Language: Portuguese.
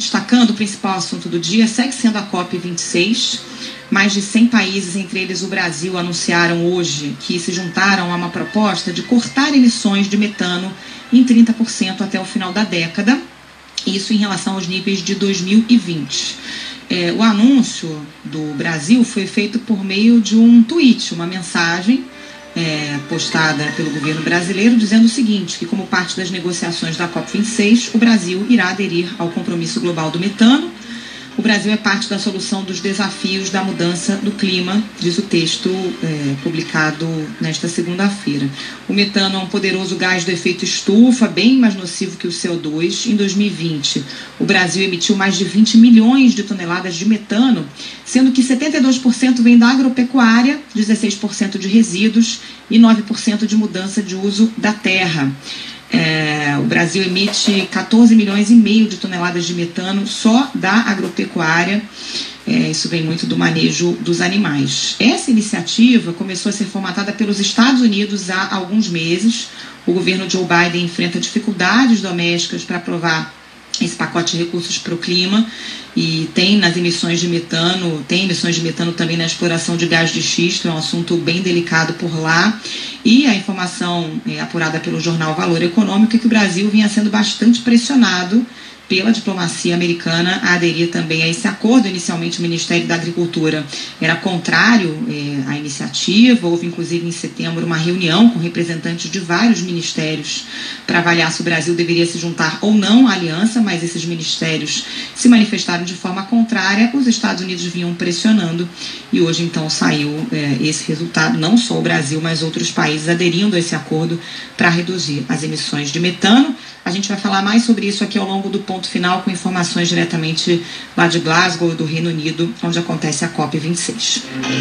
Destacando o principal assunto do dia, segue sendo a COP26. Mais de 100 países, entre eles o Brasil, anunciaram hoje que se juntaram a uma proposta de cortar emissões de metano em 30% até o final da década, isso em relação aos níveis de 2020. É, o anúncio do Brasil foi feito por meio de um tweet, uma mensagem é, postada pelo governo brasileiro, dizendo o seguinte: que, como parte das negociações da COP26, o Brasil irá aderir ao compromisso global do metano o Brasil é parte da solução dos desafios da mudança do clima, diz o texto é, publicado nesta segunda-feira. O metano é um poderoso gás do efeito estufa, bem mais nocivo que o CO2. Em 2020, o Brasil emitiu mais de 20 milhões de toneladas de metano, sendo que 72% vem da agropecuária, 16% de resíduos e 9% de mudança de uso da terra. É, o Brasil emite 14 milhões e meio de toneladas de metano só da agropecuária. É, isso vem muito do manejo dos animais. Essa iniciativa começou a ser formatada pelos Estados Unidos há alguns meses. O governo Joe Biden enfrenta dificuldades domésticas para aprovar esse pacote de recursos para o clima e tem nas emissões de metano, tem emissões de metano também na exploração de gás de xisto, é um assunto bem delicado por lá. E a informação é, apurada pelo jornal Valor Econômico é que o Brasil vinha sendo bastante pressionado pela diplomacia americana a aderir também a esse acordo. Inicialmente, o Ministério da Agricultura era contrário é, à iniciativa. Houve, inclusive, em setembro, uma reunião com representantes de vários ministérios para avaliar se o Brasil deveria se juntar ou não à aliança, mas esses ministérios se manifestaram de forma contrária. Os Estados Unidos vinham pressionando e hoje, então, saiu é, esse resultado. Não só o Brasil, mas outros países aderindo a esse acordo para reduzir as emissões de metano. A gente vai falar mais sobre isso aqui ao longo do ponto final, com informações diretamente lá de Glasgow, do Reino Unido, onde acontece a COP26.